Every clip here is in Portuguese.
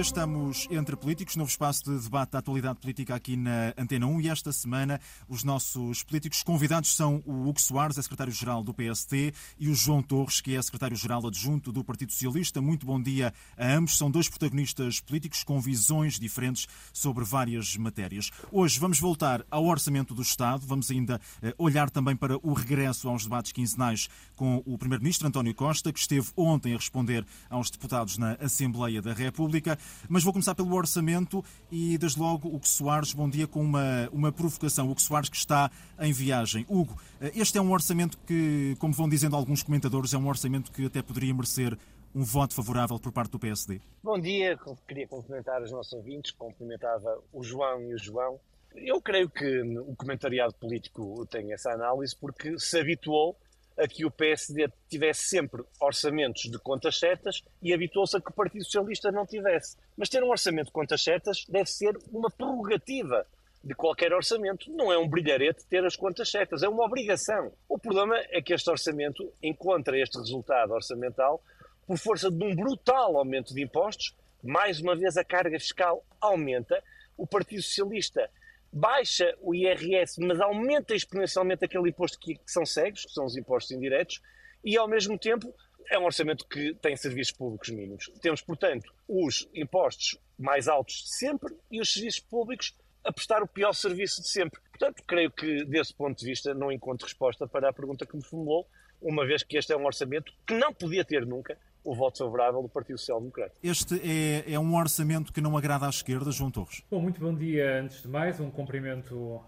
dia estamos entre políticos, novo espaço de debate da atualidade política aqui na Antena 1 e esta semana os nossos políticos convidados são o Hugo Soares, é secretário-geral do PST, e o João Torres, que é secretário-geral adjunto do Partido Socialista. Muito bom dia a ambos. São dois protagonistas políticos com visões diferentes sobre várias matérias. Hoje vamos voltar ao orçamento do Estado, vamos ainda eh, olhar também para o regresso aos debates quinzenais com o primeiro-ministro António Costa, que esteve ontem a responder aos deputados na Assembleia da República. Mas vou começar pelo orçamento e, desde logo, o Hugo Soares, bom dia, com uma, uma provocação. O Hugo Soares que está em viagem. Hugo, este é um orçamento que, como vão dizendo alguns comentadores, é um orçamento que até poderia merecer um voto favorável por parte do PSD. Bom dia, queria cumprimentar os nossos ouvintes, cumprimentava o João e o João. Eu creio que o comentariado político tem essa análise porque se habituou a que o PSD tivesse sempre orçamentos de contas certas e habituou-se a que o Partido Socialista não tivesse. Mas ter um orçamento de contas certas deve ser uma prerrogativa de qualquer orçamento. Não é um brilharete ter as contas certas, é uma obrigação. O problema é que este orçamento encontra este resultado orçamental por força de um brutal aumento de impostos. Mais uma vez, a carga fiscal aumenta. O Partido Socialista baixa o IRS, mas aumenta exponencialmente aquele imposto que, que são cegos, que são os impostos indiretos, e ao mesmo tempo é um orçamento que tem serviços públicos mínimos. Temos, portanto, os impostos mais altos de sempre e os serviços públicos a prestar o pior serviço de sempre. Portanto, creio que, desse ponto de vista, não encontro resposta para a pergunta que me formulou, uma vez que este é um orçamento que não podia ter nunca o voto favorável do Partido Social Democrático. Este é, é, um orçamento que não agrada à esquerda, João Torres? Bom, muito bom dia antes de mais, um cumprimento uh,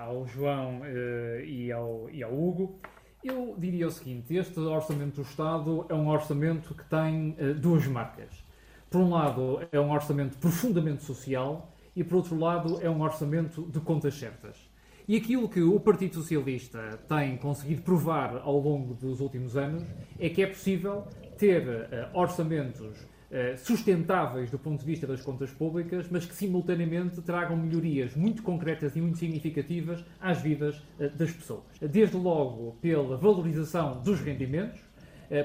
ao João uh, e, ao, e ao Hugo. Eu diria o seguinte, este orçamento do Estado é um orçamento que tem uh, duas marcas. Por um lado, é um orçamento profundamente social e, por outro lado, é um orçamento de contas certas. E aquilo que o Partido Socialista tem conseguido provar ao longo dos últimos anos é que é possível ter uh, orçamentos uh, sustentáveis do ponto de vista das contas públicas, mas que simultaneamente tragam melhorias muito concretas e muito significativas às vidas uh, das pessoas. Desde logo pela valorização dos rendimentos,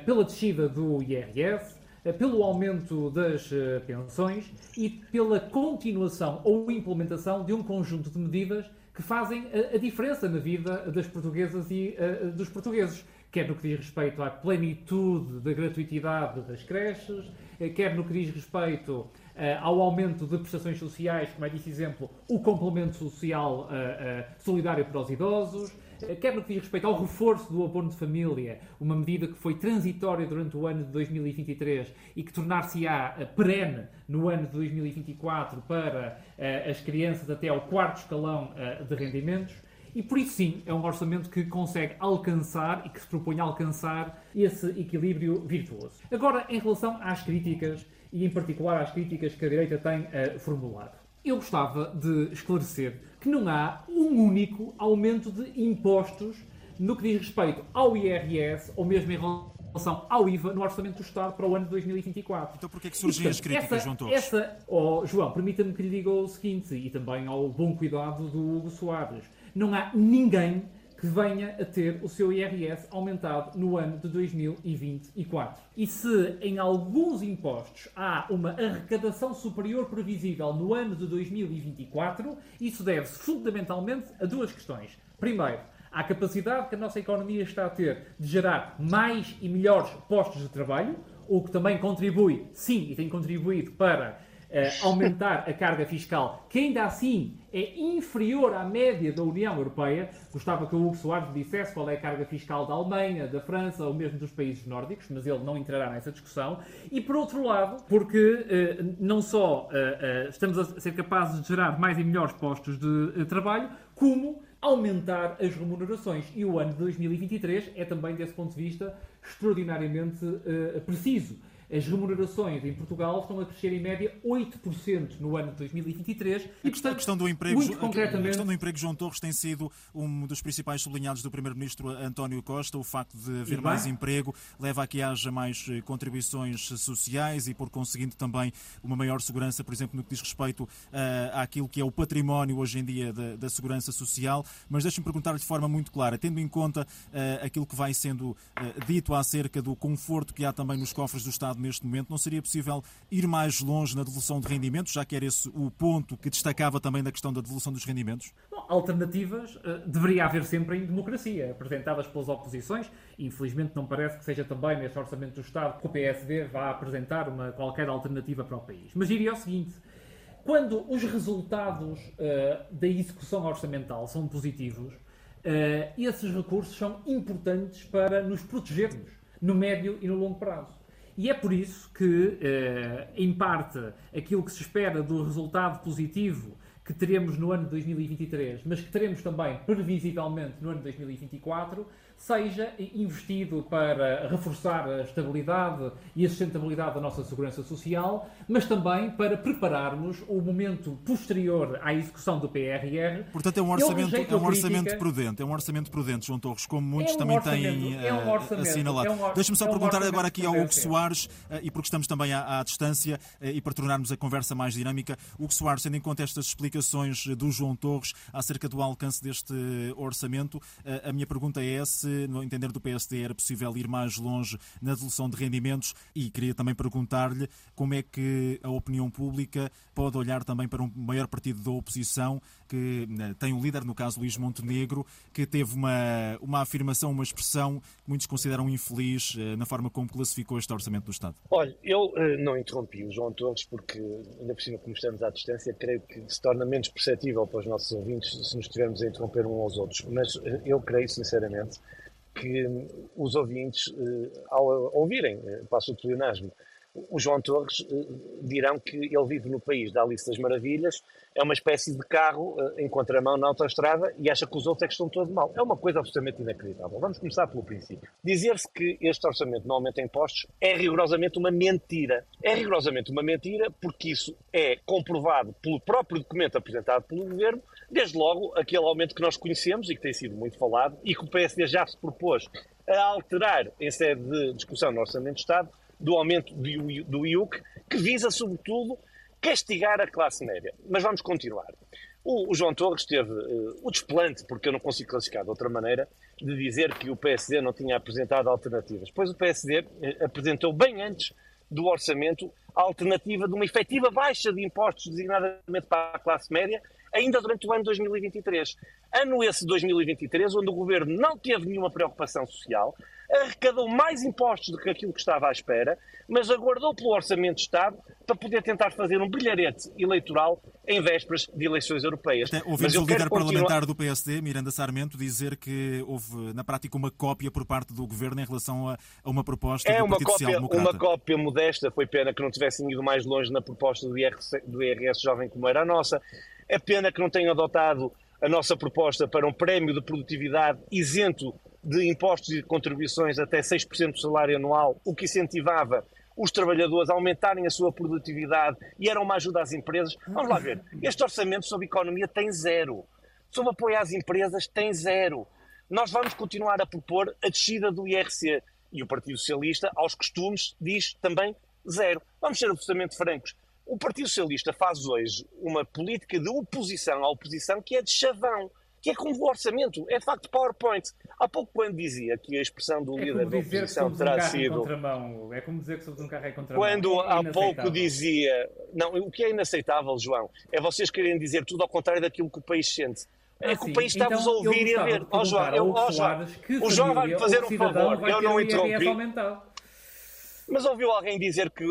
pela descida do IRS, pelo aumento das pensões e pela continuação ou implementação de um conjunto de medidas que fazem a, diferença na vida das portuguesas e dos portugueses quer no que diz respeito à plenitude da gratuitidade das creches, eh, quer no que diz respeito Uh, ao aumento de prestações sociais, como é disse exemplo, o complemento social uh, solidário para os idosos, quer no que diz respeito ao reforço do abono de família, uma medida que foi transitória durante o ano de 2023 e que tornar-se-á perene no ano de 2024 para as crianças até ao quarto escalão de rendimentos. E por isso, sim, é um orçamento que consegue alcançar e que se propõe alcançar esse equilíbrio virtuoso. Agora, em relação às críticas, e em particular às críticas que a direita tem formulado, eu gostava de esclarecer que não há um único aumento de impostos no que diz respeito ao IRS ou mesmo em relação ao IVA no Orçamento do Estado para o ano de 2024. Então porquê é que surgem as críticas, essa, João Torres? Essa, oh, João, permita-me que lhe diga o seguinte, e também ao bom cuidado do Hugo Soares não há ninguém venha a ter o seu IRS aumentado no ano de 2024. E se em alguns impostos há uma arrecadação superior previsível no ano de 2024, isso deve-se fundamentalmente a duas questões. Primeiro, à capacidade que a nossa economia está a ter de gerar mais e melhores postos de trabalho, o que também contribui, sim, e tem contribuído para uh, aumentar a carga fiscal, que ainda assim é inferior à média da União Europeia. Gostava que o Hugo Soares dissesse qual é a carga fiscal da Alemanha, da França ou mesmo dos países nórdicos, mas ele não entrará nessa discussão. E por outro lado, porque uh, não só uh, estamos a ser capazes de gerar mais e melhores postos de trabalho, como aumentar as remunerações. E o ano de 2023 é também, desse ponto de vista, extraordinariamente preciso as remunerações em Portugal estão a crescer em média 8% no ano de 2023. E, portanto, a questão do emprego, muito concretamente... a questão do emprego, João Torres, tem sido um dos principais sublinhados do Primeiro-Ministro António Costa. O facto de haver mais emprego leva a que haja mais eh, contribuições sociais e, por conseguinte, também uma maior segurança, por exemplo, no que diz respeito uh, àquilo que é o património hoje em dia da, da segurança social. Mas deixe-me perguntar de forma muito clara, tendo em conta uh, aquilo que vai sendo uh, dito acerca do conforto que há também nos cofres do Estado neste momento. Não seria possível ir mais longe na devolução de rendimentos, já que era esse o ponto que destacava também na questão da devolução dos rendimentos? Bom, alternativas uh, deveria haver sempre em democracia, apresentadas pelas oposições. Infelizmente não parece que seja também neste Orçamento do Estado que o PSD vá apresentar uma, qualquer alternativa para o país. Mas diria o seguinte, quando os resultados uh, da execução orçamental são positivos, uh, esses recursos são importantes para nos protegermos no médio e no longo prazo. E é por isso que, uh, em parte, aquilo que se espera do resultado positivo que teremos no ano de 2023, mas que teremos também previsivelmente no ano de 2024, seja investido para reforçar a estabilidade e a sustentabilidade da nossa segurança social, mas também para prepararmos o momento posterior à execução do PRR. Portanto, é um orçamento, é um orçamento prudente, é um orçamento prudente, João Torres, como muitos é um também têm é um uh, assinalado. É um Deixa-me só é um perguntar agora aqui ao Hugo Soares, uh, e porque estamos também à, à distância, uh, e para tornarmos a conversa mais dinâmica, Hugo Soares, tendo em conta estas explicações do João Torres acerca do alcance deste orçamento, a minha pergunta é se no entender do PSD, era possível ir mais longe na devolução de rendimentos e queria também perguntar-lhe como é que a opinião pública pode olhar também para um maior partido da oposição que né, tem um líder, no caso Luís Montenegro, que teve uma, uma afirmação, uma expressão que muitos consideram infeliz eh, na forma como classificou este Orçamento do Estado. Olha, eu eh, não interrompi o João Torres porque, ainda por cima, como estamos à distância, creio que se torna menos perceptível para os nossos ouvintes se nos estivermos a interromper uns aos outros. Mas eh, eu creio, sinceramente, que os ouvintes, eh, ao ouvirem, eh, passo o pleonasmo, o João Torres eh, dirão que ele vive no país da Alice das Maravilhas, é uma espécie de carro em contramão na autoestrada e acha que os outros é que estão todos mal. É uma coisa absolutamente inacreditável. Vamos começar pelo princípio. Dizer-se que este orçamento não aumenta impostos é rigorosamente uma mentira. É rigorosamente uma mentira porque isso é comprovado pelo próprio documento apresentado pelo Governo Desde logo, aquele aumento que nós conhecemos e que tem sido muito falado e que o PSD já se propôs a alterar em sede de discussão no Orçamento de Estado, do aumento do, IUC, que visa, sobretudo, castigar a classe média. Mas vamos continuar. O, João Torres teve uh, o desplante, porque eu não consigo classificar de outra maneira, de dizer que o PSD não tinha apresentado alternativas. Pois o PSD eh, apresentou bem antes do orçamento a alternativa de uma efetiva baixa de impostos, designadamente para a classe média, ainda durante o ano 2023. Ano esse 2023, onde o governo não teve nenhuma preocupação social, arrecadou mais impostos do que aquilo que estava à espera, mas aguardou pelo Orçamento de Estado para poder tentar fazer um brilharete eleitoral em vésperas de eleições europeias. Até ouvimos o líder continuar... parlamentar do PSD, Miranda Sarmento, dizer que houve, na prática, uma cópia por parte do governo em relação a, uma proposta é do uma Partido cópia. Uma cópia modesta, foi pena que não tivessem ido mais longe na proposta do IRS, do IRS Jovem como era a nossa. É pena que não tenham adotado a nossa proposta para um prémio de produtividade isento de impostos e contribuições até 6% do salário anual, o que incentivava os trabalhadores a aumentarem a sua produtividade e era uma ajuda às empresas. Vamos lá ver, este orçamento sobre economia tem zero. Sobre apoio às empresas tem zero. Nós vamos continuar a propor a descida do IRC. E o Partido Socialista, aos costumes, diz também zero. Vamos ser absolutamente francos. O Partido Socialista faz hoje uma política de oposição à oposição que é de chavão, que é como o orçamento, é de facto PowerPoint. Há pouco quando dizia que a expressão do é líder da oposição terá um sido... É como dizer que somos um carro em contramão. Quando é há pouco dizia... Não, o que é inaceitável, João, é vocês querem dizer tudo ao contrário daquilo que o país sente. É que o país está-vos então, a ouvir e a ver. Ó João, eu, oh, João, o João vai-me fazer um favor, eu não interrompi. Mas ouviu alguém dizer que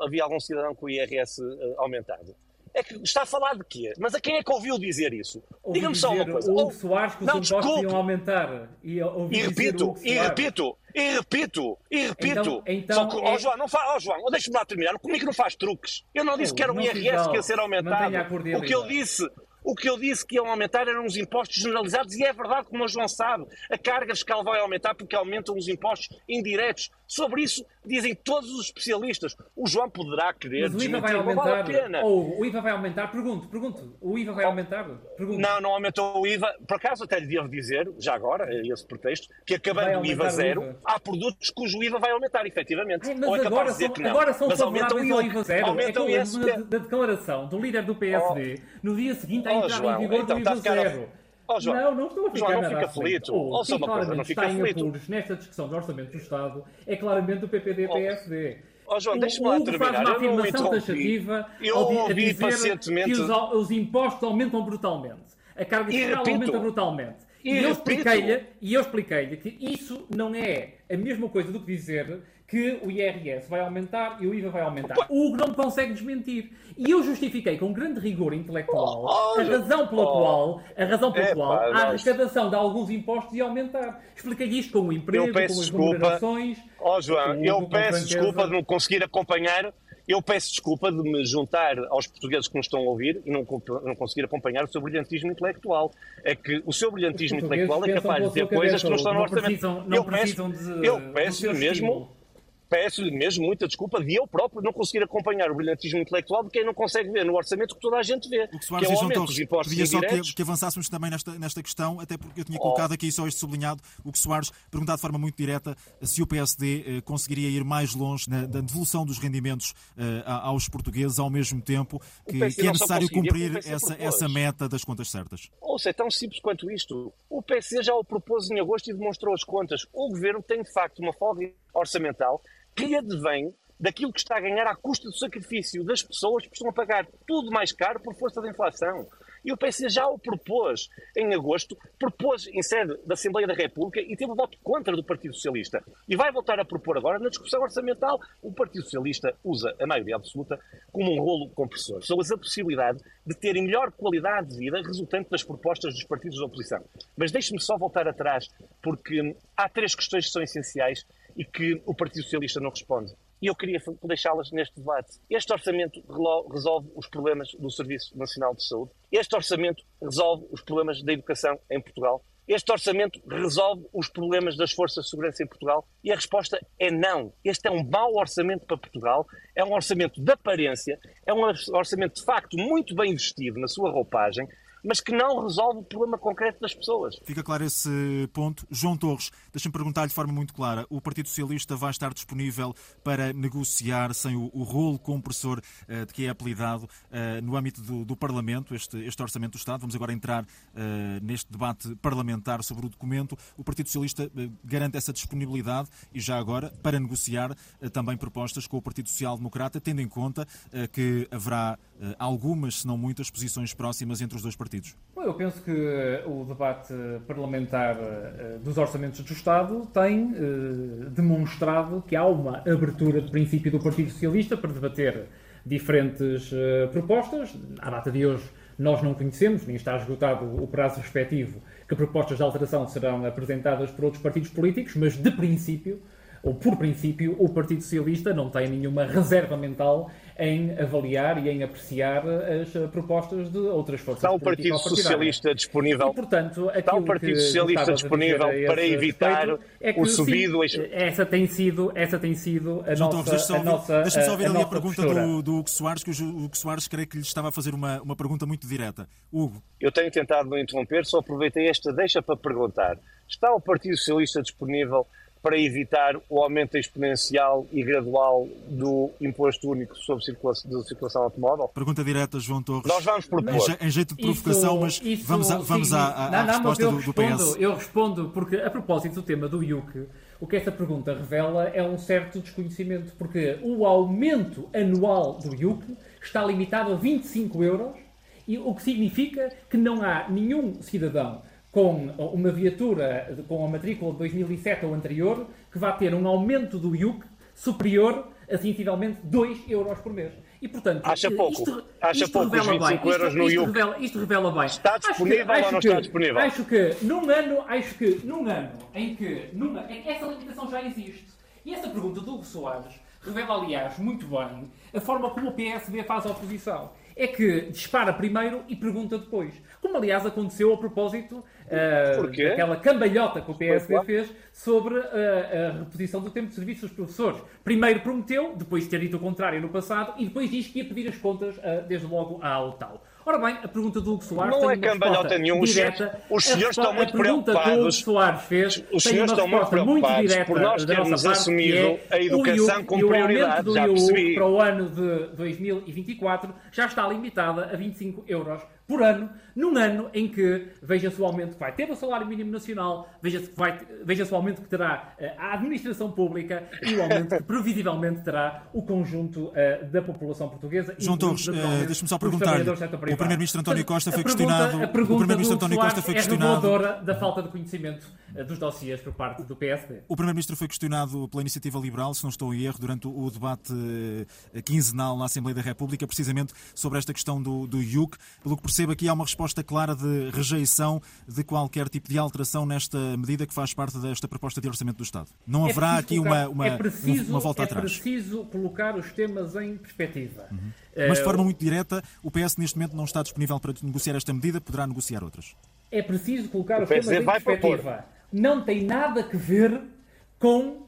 havia algum cidadão com o IRS eh, aumentado? É que está a falar de quê? Mas a quem é que ouviu dizer isso? Diga-me só uma coisa. O Hugo Soares que os não, impostos iam aumentar. E, e repito, e repito, e repito, e repito. Então, então só que, é... oh, João, não fa... oh, João, deixa-me lá terminar. Comigo não faz truques. Eu não disse oh, que era o IRS que ia ser aumentado. O que eu disse o que eu disse que iam aumentar eram os impostos generalizados e é verdade, como o João sabe, a carga fiscal vai aumentar porque aumentam os impostos indiretos. Sobre isso dizem todos os especialistas. O João poderá querer Mas o IVA vai aumentar. Vale a pena. Ou o IVA vai aumentar? Pergunto, pergunto. O IVA vai aumentar? Pergunto. Não, não aumentou o IVA. Por acaso até lhe devo dizer, já agora, esse pretexto, que acabando o IVA zero, IVA. há produtos cujo IVA vai aumentar, efetivamente. Ai, mas Ou é agora, são, agora são mas favoráveis ao IVA zero. Aumentam é que da, da declaração do líder do PSD, oh. no dia seguinte oh, entrada João, em vigor então, do IVA zero. Oh, João, não, não estou a ficar João, não fica aflito. Oh, Ou só uma coisa, não fica está aflito. em apuros nesta discussão do Orçamento do Estado é claramente o PPD-PSD. Oh, João, deixa-me lá terminar. faz uma afirmação taxativa eu ao, ouvi a dizer pacientemente... que os, os impostos aumentam brutalmente. A carga fiscal aumenta brutalmente. E, e eu expliquei-lhe e eu expliquei-lhe que isso não é a mesma coisa do que dizer que o IRS vai aumentar e o IVA vai aumentar. O Hugo não consegue desmentir. E eu justifiquei com grande rigor intelectual Oh, a razão pela oh. qual, a razão pela qual a arrecadação de alguns impostos ia aumentar. Expliquei isto com o emprego, Eu peço com as desculpa. remunerações. Ó João, O eu peço desculpa de não conseguir acompanhar. Eu peço desculpa de me juntar aos portugueses que nos estão a ouvir e não, não conseguir acompanhar o seu brilhantismo intelectual. É que o seu brilhantismo intelectual é capaz de dizer coisas que não estão no orçamento. precisam- não eu precisam peço, de- eu peço mesmo, peço-lhe mesmo muita desculpa de eu próprio não conseguir acompanhar o brilhantismo intelectual de quem não consegue ver no orçamento que toda a gente vê. O que que Soares é o aumento dos impostos pedia só que, que avançássemos também nesta, nesta questão, até porque eu tinha Oh. colocado aqui só este sublinhado, o que Soares perguntado de forma muito direta se o PSD eh, conseguiria ir mais longe na, na devolução dos rendimentos eh, aos portugueses, ao mesmo tempo que, que é necessário cumprir essa, essa meta das contas certas. Ouça, é tão simples quanto isto. O PSD já o propôs em agosto e demonstrou as contas. O governo tem, de facto, uma folga orçamental que advém daquilo que está a ganhar à custa do sacrifício das pessoas que estão a pagar tudo mais caro por força da inflação. E o PSD já o propôs em agosto, propôs em sede da Assembleia da República e teve o voto contra do Partido Socialista. E vai voltar a propor agora na discussão orçamental. O Partido Socialista usa a maioria absoluta como um rolo compressor. São-as a possibilidade de terem melhor qualidade de vida resultante das propostas dos partidos da oposição. Mas deixe-me só voltar atrás, porque hum, há três questões que são essenciais e que o Partido Socialista não responde. E eu queria deixá-las neste debate. Este orçamento resolve os problemas do Serviço Nacional de Saúde. Este orçamento resolve os problemas da educação em Portugal. Este orçamento resolve os problemas das forças de segurança em Portugal? E a resposta é não. Este é um mau orçamento para Portugal, é um orçamento de aparência, é um orçamento de facto muito bem vestido na sua roupagem, mas que não resolve o problema concreto das pessoas. Fica claro esse ponto. João Torres, deixa-me perguntar-lhe de forma muito clara: o Partido Socialista vai estar disponível para negociar sem o, o rolo compressor eh, de que é apelidado eh, no âmbito do, do Parlamento, este, este Orçamento do Estado? Vamos agora entrar eh, neste debate parlamentar sobre o documento. O Partido Socialista garante essa disponibilidade e, já agora, para negociar também propostas com o Partido Social Democrata, tendo em conta que haverá algumas, se não muitas, posições próximas entre os dois partidos. Bom, Eu penso que eh, o debate parlamentar eh, dos orçamentos do Estado tem eh, demonstrado que há uma abertura de princípio do Partido Socialista para debater diferentes propostas. À data de hoje, nós não conhecemos, nem está esgotado o prazo respectivo, que propostas de alteração serão apresentadas por outros partidos políticos, mas de princípio, ou por princípio, o Partido Socialista não tem nenhuma reserva mental em avaliar e em apreciar as eh, propostas de outras forças Está o Partido. Socialista disponível E, portanto, Está o Partido Socialista disponível a para evitar é que, o sim, subido- essa tem sido, essa tem sido a João nossa, a só nossa, ouvir, deixa-me só ouvir a ali a pergunta postura. do, do Hugo Soares, que o Hugo Soares creio que lhe estava a fazer uma, uma pergunta muito direta. Hugo, Eu tenho tentado não interromper, só aproveitei esta deixa para perguntar. Está o Partido Socialista disponível para evitar o aumento exponencial e gradual do imposto único sobre circulação, de circulação automóvel? pergunta direta, João Torres. Nós vamos propor. Em, je- em jeito de provocação, Isso- mas isso vamos, a- vamos à, à- à Não, não, mas resposta eu do, do respondo, PS. Eu respondo, porque a propósito do tema do IUC, o que essa pergunta revela é um certo desconhecimento, porque o aumento anual do IUC está limitado a 25 euros, e o que significa que não há nenhum cidadão com uma viatura com a matrícula de 2007 ou anterior que vá ter um aumento do IUC superior a sensivelmente 2 euros por mês. E, portanto, Acha pouco? isto, Acha isto pouco revela 25 bem. euros isto, no isto revela, isto revela bem. Está Acho que- disponível ou não que- está disponível? Acho que num ano, acho que num ano em que numa, em que essa limitação já existe. E essa pergunta do Hugo Soares revela, aliás, muito bem a forma como o PSD faz a oposição. É que dispara primeiro e pergunta depois. Como, aliás, aconteceu a propósito Porquê? daquela cambalhota que o PSD fez sobre ah, a reposição do tempo de serviço dos professores. Primeiro prometeu, depois de ter dito o contrário no passado, e depois diz que ia pedir as contas, ah, desde logo, à AUTAL. Ora bem, a pergunta do Hugo Soares Não é cambalhota. Os direta. os senhores estão muito a pergunta que o Hugo preocupados. Soares fez Os senhores estão muito preocupados direta por nós termos assumido é a educação como prioridade, do já percebi. para o ano de 2024 já está limitada a 25 euros por ano, num ano em que veja-se o aumento que vai ter o salário mínimo nacional, veja-se veja o aumento que terá uh, a administração pública e o aumento que previsivelmente terá o conjunto uh, da população portuguesa. João Torres, uh, deixa-me só perguntar o Primeiro-Ministro António Costa foi questionado... A pergunta, o Primeiro-Ministro António Costa foi questionado... É da falta de conhecimento dos dossiês por parte do PSD. O Primeiro-Ministro foi questionado pela Iniciativa Liberal, se não estou em erro, durante o debate quinzenal na Assembleia da República, precisamente sobre esta questão do, do IUC. Pelo que percebo aqui, há uma resposta clara de rejeição de qualquer tipo de alteração nesta medida que faz parte desta proposta de orçamento do Estado. Não é haverá aqui colocar, uma, uma, é preciso, uma volta é atrás. É preciso colocar os temas em perspectiva. Uhum. Mas de forma muito direta, o PS neste momento não está disponível para negociar esta medida, poderá negociar outras. É preciso colocar o os temas em perspectiva. Não tem nada a ver com uh,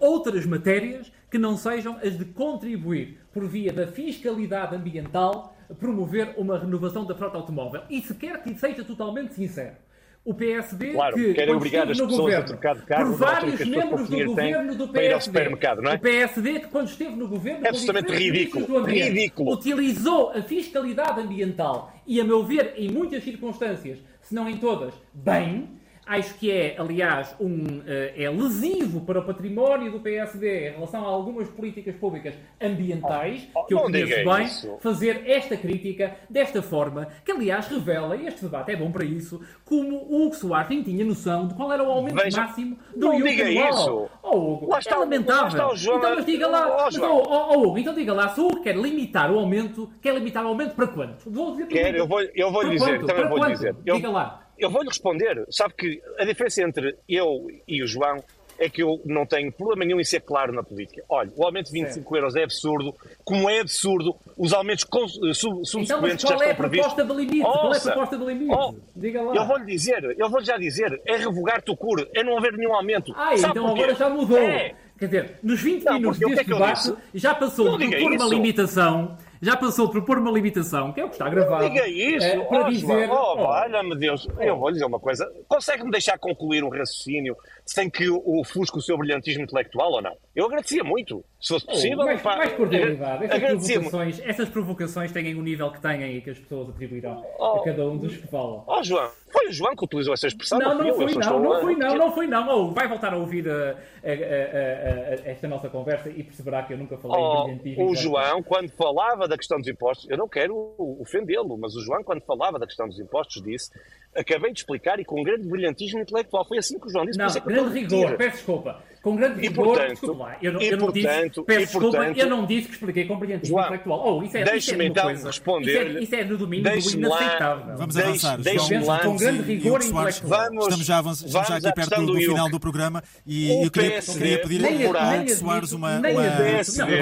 outras matérias que não sejam as de contribuir por via da fiscalidade ambiental promover uma renovação da frota automóvel. E se quer que seja totalmente sincero, o PSD claro, que querem obrigar as pessoas governo, a trocar de carro por vários membros do governo do PSD, não é? o PSD que quando esteve no governo é absolutamente ridículo, ambiente, ridículo. utilizou a fiscalidade ambiental e a meu ver em muitas circunstâncias, se não em todas, bem, Acho que é, aliás, um, eh, é lesivo para o património do PSD em relação a algumas políticas públicas ambientais, oh, que eu conheço bem, isso. fazer esta crítica desta forma, que aliás revela, e este debate é bom para isso, como o Hugo Soares nem tinha noção de qual era o aumento Veja, máximo do não diga anual. isso. Oh, Hugo, lá está, é lamentável. Lá está então, mas diga lá, oh, mas, oh, oh, Hugo, então diga lá, se o Hugo quer limitar o aumento, quer limitar o aumento para quanto? Vou dizer quer, eu vou, eu vou dizer, quanto? também para vou quanto? dizer. Eu... Diga lá. Eu vou-lhe responder. Sabe que a diferença entre eu e o João é que eu não tenho problema nenhum em ser claro na política. Olha, o aumento de 25 euros é absurdo, como é absurdo os aumentos eh, subsequentes então, mas já estão é previstos. Proposta de limite? Ouça, qual é a proposta de limite? Oh, Diga lá. Eu vou-lhe dizer, eu vou já dizer, é revogar Tucur, é não haver nenhum aumento. Ah, então agora já mudou. É. Quer dizer, nos 20 não, minutos deste é debate já passou por uma limitação já passou por pôr uma limitação, que é o que está gravado. Não diga isso, é, para oh, dizer. Oh, oh, valha-me Deus, eu vou lhe dizer uma coisa. Consegue-me deixar concluir um raciocínio sem que ofusque o seu brilhantismo intelectual ou não? Eu agradecia muito, se fosse possível. Oh, mais, pá, mais cordialidade. Essas provocações, essas provocações têm o nível que têm e que as pessoas atribuirão oh, a cada um dos que falam. Oh, João, foi o João que utilizou essa expressão? Não, não, foi não, não foi não, não foi não. Oh, vai voltar a ouvir a, a, a, esta nossa conversa e perceberá que eu nunca falei oh, brilhantismo. O João, quando falava da questão dos impostos, eu não quero ofendê-lo, mas o João, quando falava da questão dos impostos, disse acabei de explicar e com um grande brilhantismo intelectual. Foi assim que o João disse. Não, é grande rigor, peço desculpa. Com grande rigor, portanto, desculpa lá. Eu, não, eu não disse, peço desculpa, eu não disse que expliquei com brilhantismo João, intelectual. Oh, isso é, deixe-me é então coisa. responder. Isso é, isso é no domínio do inaceitável. Vamos avançar. Deixe-me lá. Com grande rigor intelectual. Vamos, estamos já, estamos já aqui perto do, do final do programa e eu queria, queria pedir a Soares uma,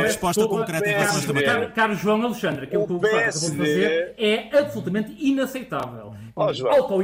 resposta concreta em relação a esta matéria. Caro João Alexandre, aquilo que o Soares vou fazer é absolutamente inaceitável.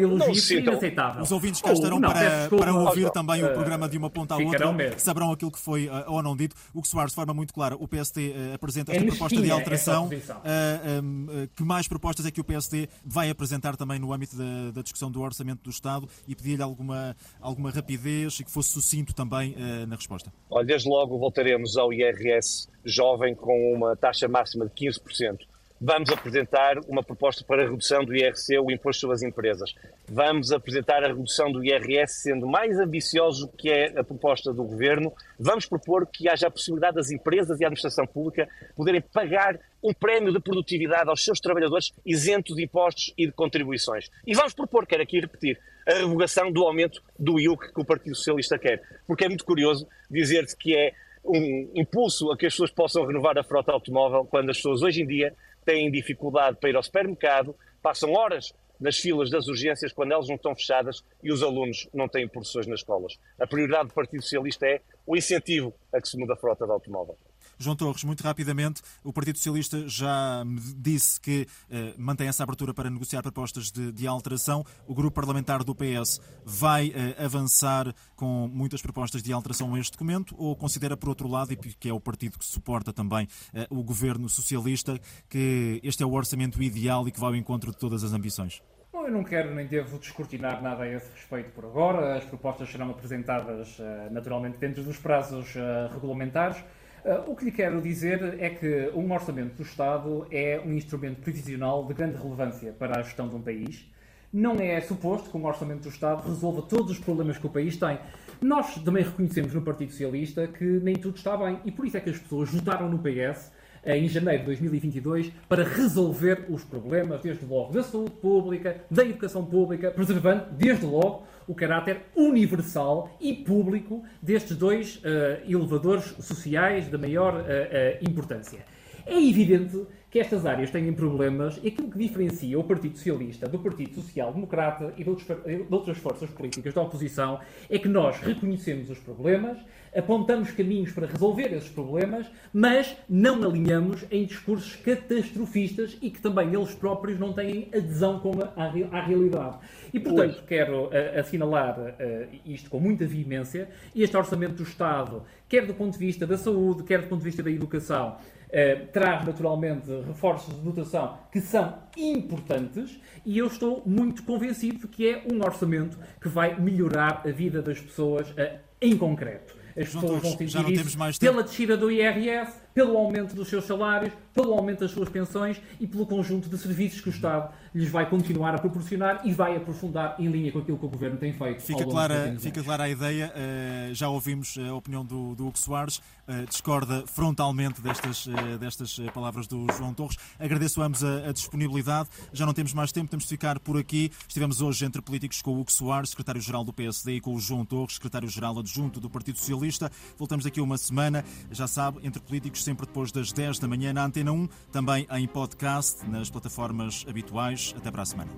Autoelogio inaceitável. Os ouvintes cá estarão para, para ouvir também o programa de uma ponta à outra, saberão aquilo que foi uh, ou não dito. O que Soares, de forma muito clara, o PSD uh, apresenta esta é proposta de alteração. Uh, um, que mais propostas é que o PSD vai apresentar também no âmbito da, da discussão do orçamento do Estado e pedir-lhe alguma, alguma rapidez e que fosse sucinto também na resposta? Olha, desde logo voltaremos ao IRS jovem com uma taxa máxima de 15% vamos apresentar uma proposta para a redução do IRC, o Imposto sobre as Empresas. Vamos apresentar a redução do IRS sendo mais ambicioso que é a proposta do Governo. Vamos propor que haja a possibilidade das empresas e a administração pública poderem pagar um prémio de produtividade aos seus trabalhadores isento de impostos e de contribuições. E vamos propor, quero aqui repetir, a revogação do aumento do IUC que o Partido Socialista quer. Porque é muito curioso dizer-se que é um impulso a que as pessoas possam renovar a frota automóvel quando as pessoas hoje em dia têm dificuldade para ir ao supermercado, passam horas nas filas das urgências quando elas não estão fechadas e os alunos não têm professores nas escolas. A prioridade do Partido Socialista é o incentivo a que se muda a frota de automóvel. João Torres, muito rapidamente, o Partido Socialista já disse que eh, mantém essa abertura para negociar propostas de, de, alteração. O grupo parlamentar do PS vai eh, avançar com muitas propostas de alteração a este documento ou considera, por outro lado, e que é o partido que suporta também eh, o governo socialista, que este é o orçamento ideal e que vai ao encontro de todas as ambições? Bom, eu não quero nem devo descortinar nada a esse respeito por agora. As propostas serão apresentadas uh, naturalmente dentro dos prazos uh, regulamentares. Uh, o que lhe quero dizer é que um orçamento do Estado é um instrumento previsional de grande relevância para a gestão de um país. Não é suposto que um orçamento do Estado resolva todos os problemas que o país tem. Nós também reconhecemos no Partido Socialista que nem tudo está bem e por isso é que as pessoas votaram no PS eh, em janeiro de 2022 para resolver os problemas, desde logo, da saúde pública, da educação pública, preservando, desde logo, o caráter universal e público destes dois uh, elevadores sociais de maior uh, importância. É evidente que estas áreas têm problemas e aquilo que diferencia o Partido Socialista do Partido Social Democrata e de, outras forças políticas da oposição é que nós reconhecemos os problemas, apontamos caminhos para resolver esses problemas, mas não alinhamos em discursos catastrofistas e que também eles próprios não têm adesão com a, à, realidade. E, portanto, pois. quero uh, assinalar uh, isto com muita veemência. Este Orçamento do Estado, quer do ponto de vista da saúde, quer do ponto de vista da educação, Uh, traz naturalmente reforços de dotação que são importantes e eu estou muito convencido de que é um orçamento que vai melhorar a vida das pessoas uh, em concreto. As pessoas vão sentir isso pela descida do IRS, pelo aumento dos seus salários, pelo aumento das suas pensões e pelo conjunto de serviços que o Estado lhes vai continuar a proporcionar e vai aprofundar em linha com aquilo que o Governo tem feito. Fica, clara, fica clara a ideia, uh, já ouvimos a opinião do, do Hugo Soares, uh, discorda frontalmente destas, destas palavras do João Torres. Agradeço a ambos a, a, disponibilidade, já não temos mais tempo, temos de ficar por aqui. Estivemos hoje entre políticos com o Hugo Soares, secretário-geral do PSD, e com o João Torres, secretário-geral adjunto do Partido Socialista. Voltamos daqui a uma semana, já sabe, entre políticos sempre depois das 10 da manhã na Antena 1, também em podcast, nas plataformas habituais. Até para a semana.